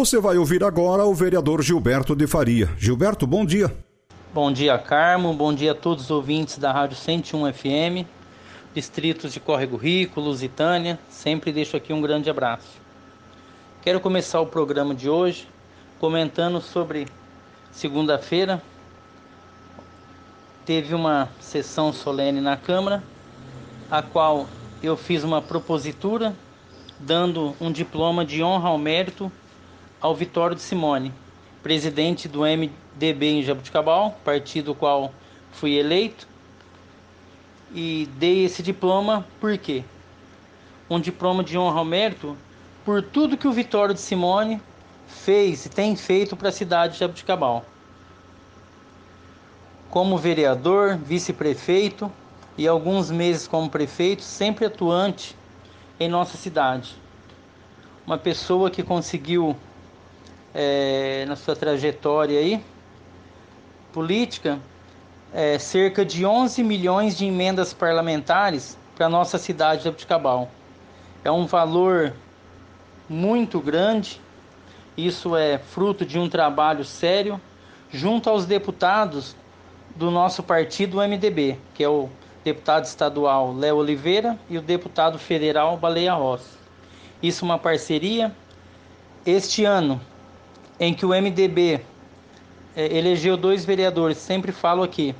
Você vai ouvir agora o vereador Gilberto de Faria. Gilberto, bom dia. Bom dia, Carmo. Bom dia a todos os ouvintes da Rádio 101 FM, distritos de Córrego Rico, Lusitânia. Sempre deixo aqui um grande abraço. Quero começar o programa de hoje comentando sobre segunda-feira. Teve uma sessão solene na Câmara, a qual eu fiz uma propositura dando um diploma de honra ao mérito ao Vitório de Simone, presidente do MDB em Jabuticabal, partido qual fui eleito. E dei esse diploma por quê? Um diploma de honra ao mérito por tudo que o Vitório de Simone fez e tem feito para a cidade de Jabuticabal. Como vereador, vice-prefeito e alguns meses como prefeito, sempre atuante em nossa cidade. Uma pessoa que conseguiu é, na sua trajetória aí política é, cerca de 11 milhões de emendas parlamentares para nossa cidade de Abuticabal. É um valor muito grande, isso é fruto de um trabalho sério junto aos deputados do nosso partido MDB, que é o deputado estadual Léo Oliveira e o deputado federal Baleia Rossi. Isso é uma parceria. Este ano em que o MDB é, elegeu dois vereadores, sempre falo aqui,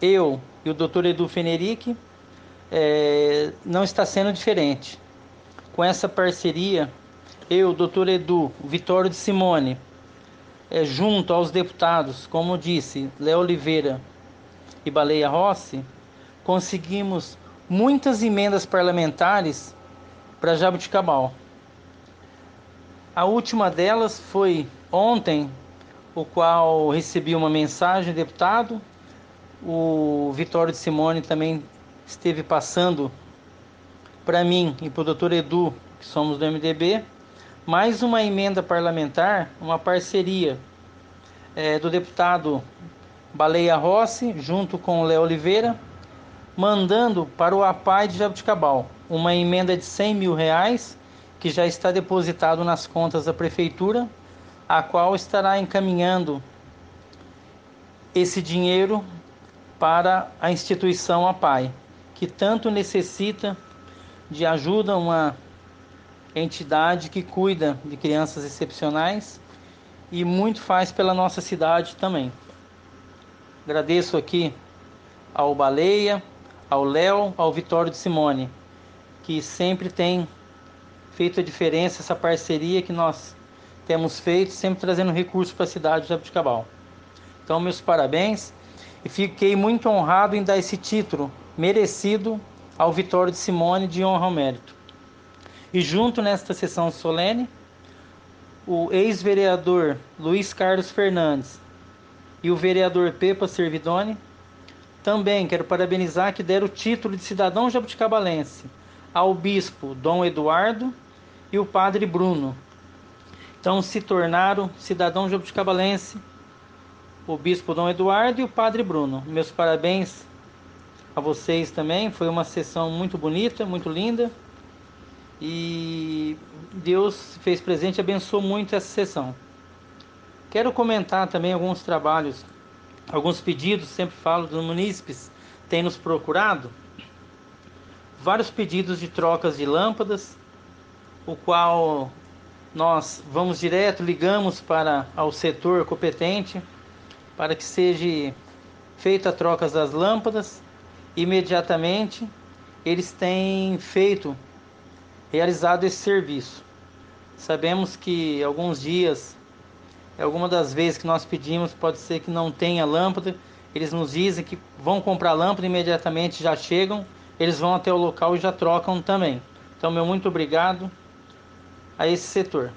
eu e o doutor Edu Fenerick, é, não está sendo diferente. Com essa parceria, eu, doutor Edu, Vitório de Simone, é, junto aos deputados, como disse, Léo Oliveira e Baleia Rossi, conseguimos muitas emendas parlamentares para Jabuticabal. A última delas foi ontem, o qual recebi uma mensagem, deputado. O Vitório de Simone também esteve passando para mim e para o doutor Edu, que somos do MDB, mais uma emenda parlamentar, uma parceria é, do deputado Baleia Rossi, junto com o Léo Oliveira, mandando para o APAI de Jabuticabal uma emenda de 100 mil reais que já está depositado nas contas da prefeitura, a qual estará encaminhando esse dinheiro para a instituição APAI, que tanto necessita de ajuda, uma entidade que cuida de crianças excepcionais e muito faz pela nossa cidade também. Agradeço aqui ao Baleia, ao Léo, ao Vitório de Simone, que sempre tem feito a diferença, essa parceria que nós temos feito, sempre trazendo recursos para a cidade de Jabuticabal. Então, meus parabéns e fiquei muito honrado em dar esse título merecido ao Vitório de Simone de honra ao mérito. E junto nesta sessão solene, o ex-vereador Luiz Carlos Fernandes e o vereador Pepa Servidoni também quero parabenizar que deram o título de cidadão jabuticabalense ao bispo Dom Eduardo e o padre Bruno. Então se tornaram cidadão jabuticabalense o bispo Dom Eduardo e o padre Bruno. Meus parabéns a vocês também. Foi uma sessão muito bonita, muito linda. E Deus fez presente e abençoou muito essa sessão. Quero comentar também alguns trabalhos, alguns pedidos, sempre falo dos munícipes, têm nos procurado. Vários pedidos de trocas de lâmpadas, o qual nós vamos direto, ligamos para ao setor competente para que seja feita a troca das lâmpadas. Imediatamente eles têm feito, realizado esse serviço. Sabemos que alguns dias, alguma das vezes que nós pedimos, pode ser que não tenha lâmpada. Eles nos dizem que vão comprar lâmpada imediatamente, já chegam, eles vão até o local e já trocam também. Então, meu muito obrigado a esse setor.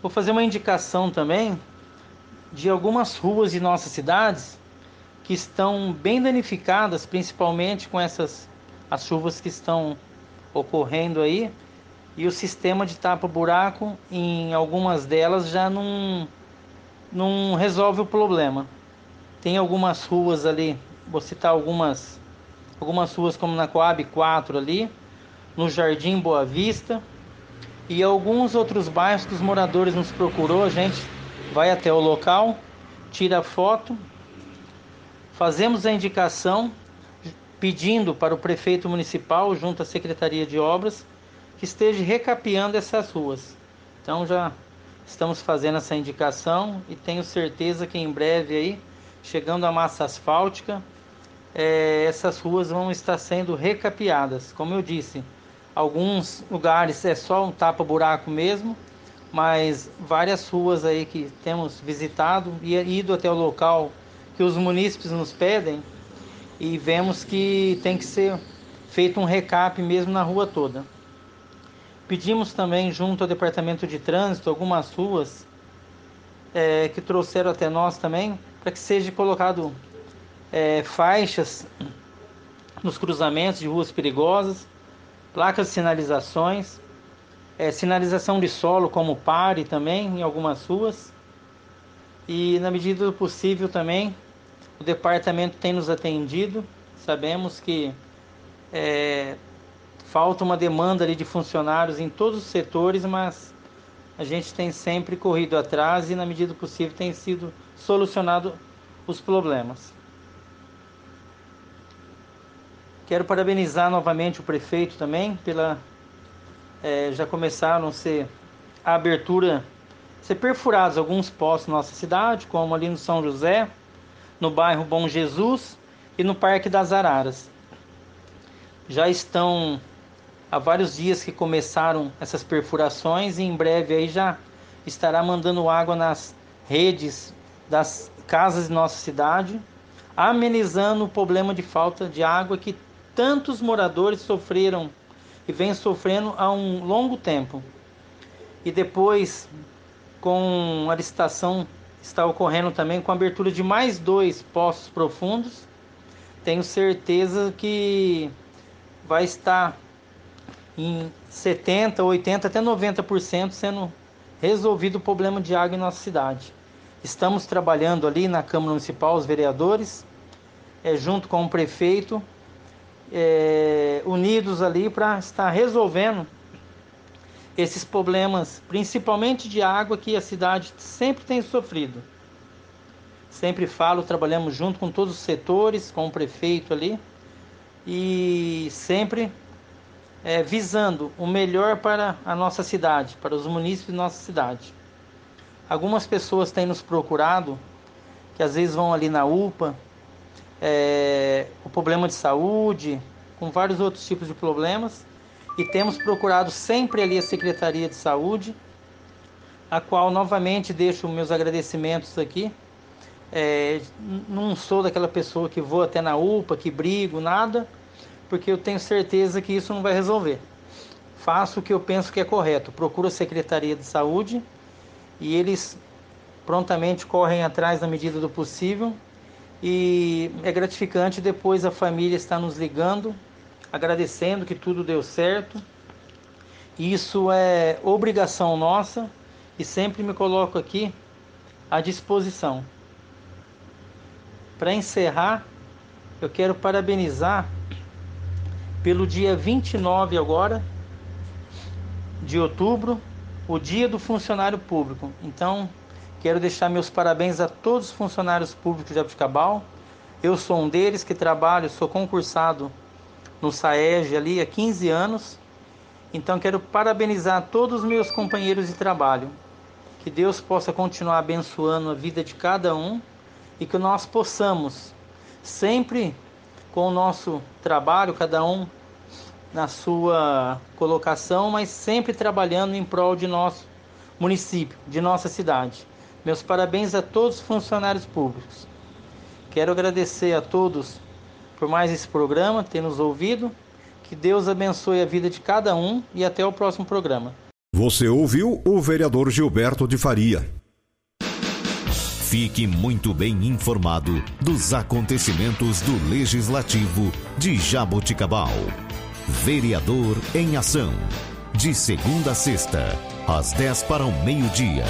Vou fazer uma indicação também de algumas ruas de nossas cidades que estão bem danificadas, principalmente com essas as chuvas que estão ocorrendo aí, e o sistema de tapa-buraco em algumas delas já não, não resolve o problema. Tem algumas ruas ali, vou citar algumas, algumas ruas como na Coab 4 ali, no Jardim Boa Vista, e alguns outros bairros que os moradores nos procurou, a gente vai até o local, tira foto, fazemos a indicação pedindo para o prefeito municipal, junto à Secretaria de Obras, que esteja recapeando essas ruas. Então já estamos fazendo essa indicação e tenho certeza que em breve aí, chegando a massa asfáltica, é, essas ruas vão estar sendo recapeadas. Como eu disse, alguns lugares é só um tapa-buraco mesmo, mas várias ruas aí que temos visitado e ido até o local que os munícipes nos pedem e vemos que tem que ser feito um recap mesmo na rua toda. Pedimos também junto ao Departamento de Trânsito algumas ruas é, que trouxeram até nós também para que seja colocado é, faixas nos cruzamentos de ruas perigosas, placas de sinalizações, é, sinalização de solo como pare também em algumas ruas e na medida do possível também o departamento tem nos atendido. Sabemos que é, falta uma demanda ali de funcionários em todos os setores, mas a gente tem sempre corrido atrás e, na medida do possível, tem sido solucionado os problemas. Quero parabenizar novamente o prefeito também pela é, já começaram a ser a abertura, ser perfurados alguns postos na nossa cidade, como ali no São José, no bairro Bom Jesus e no Parque das Araras. Já estão há vários dias que começaram essas perfurações e em breve aí já estará mandando água nas redes das casas de nossa cidade, amenizando o problema de falta de água que tantos moradores sofreram e vêm sofrendo há um longo tempo. E depois, com a licitação está ocorrendo também com a abertura de mais dois poços profundos. Tenho certeza que vai estar em 70, 80, até 90% sendo resolvido o problema de água em nossa cidade. Estamos trabalhando ali na Câmara Municipal, os vereadores, é, junto com o prefeito, é, unidos ali para estar resolvendo esses problemas, principalmente de água, que a cidade sempre tem sofrido. Sempre falo, trabalhamos junto com todos os setores, com o prefeito ali, e sempre é, visando o melhor para a nossa cidade, para os munícipes de nossa cidade. Algumas pessoas têm nos procurado, que às vezes vão ali na UPA, é, o problema de saúde, com vários outros tipos de problemas, e temos procurado sempre ali a Secretaria de Saúde, a qual novamente deixo meus agradecimentos aqui. É, não sou daquela pessoa que vou até na UPA, que brigo, nada, porque eu tenho certeza que isso não vai resolver. Faço o que eu penso que é correto, procuro a Secretaria de Saúde e eles prontamente correm atrás na medida do possível e é gratificante depois a família estar nos ligando agradecendo que tudo deu certo. Isso é obrigação nossa e sempre me coloco aqui à disposição. Para encerrar, eu quero parabenizar pelo dia 29 agora de outubro, o dia do funcionário público. Então, quero deixar meus parabéns a todos os funcionários públicos de Abicabal. Eu sou um deles que trabalho, sou concursado no SAEG ali há 15 anos. Então quero parabenizar todos os meus companheiros de trabalho. Que Deus possa continuar abençoando a vida de cada um e que nós possamos sempre com o nosso trabalho, cada um na sua colocação, mas sempre trabalhando em prol de nosso município, de nossa cidade. Meus parabéns a todos os funcionários públicos. Quero agradecer a todos por mais esse programa, ter nos ouvido. Que Deus abençoe a vida de cada um e até o próximo programa. Você ouviu o vereador Gilberto de Faria. Fique muito bem informado dos acontecimentos do Legislativo de Jaboticabal. Vereador em Ação. De segunda a sexta, às 10 para o meio-dia.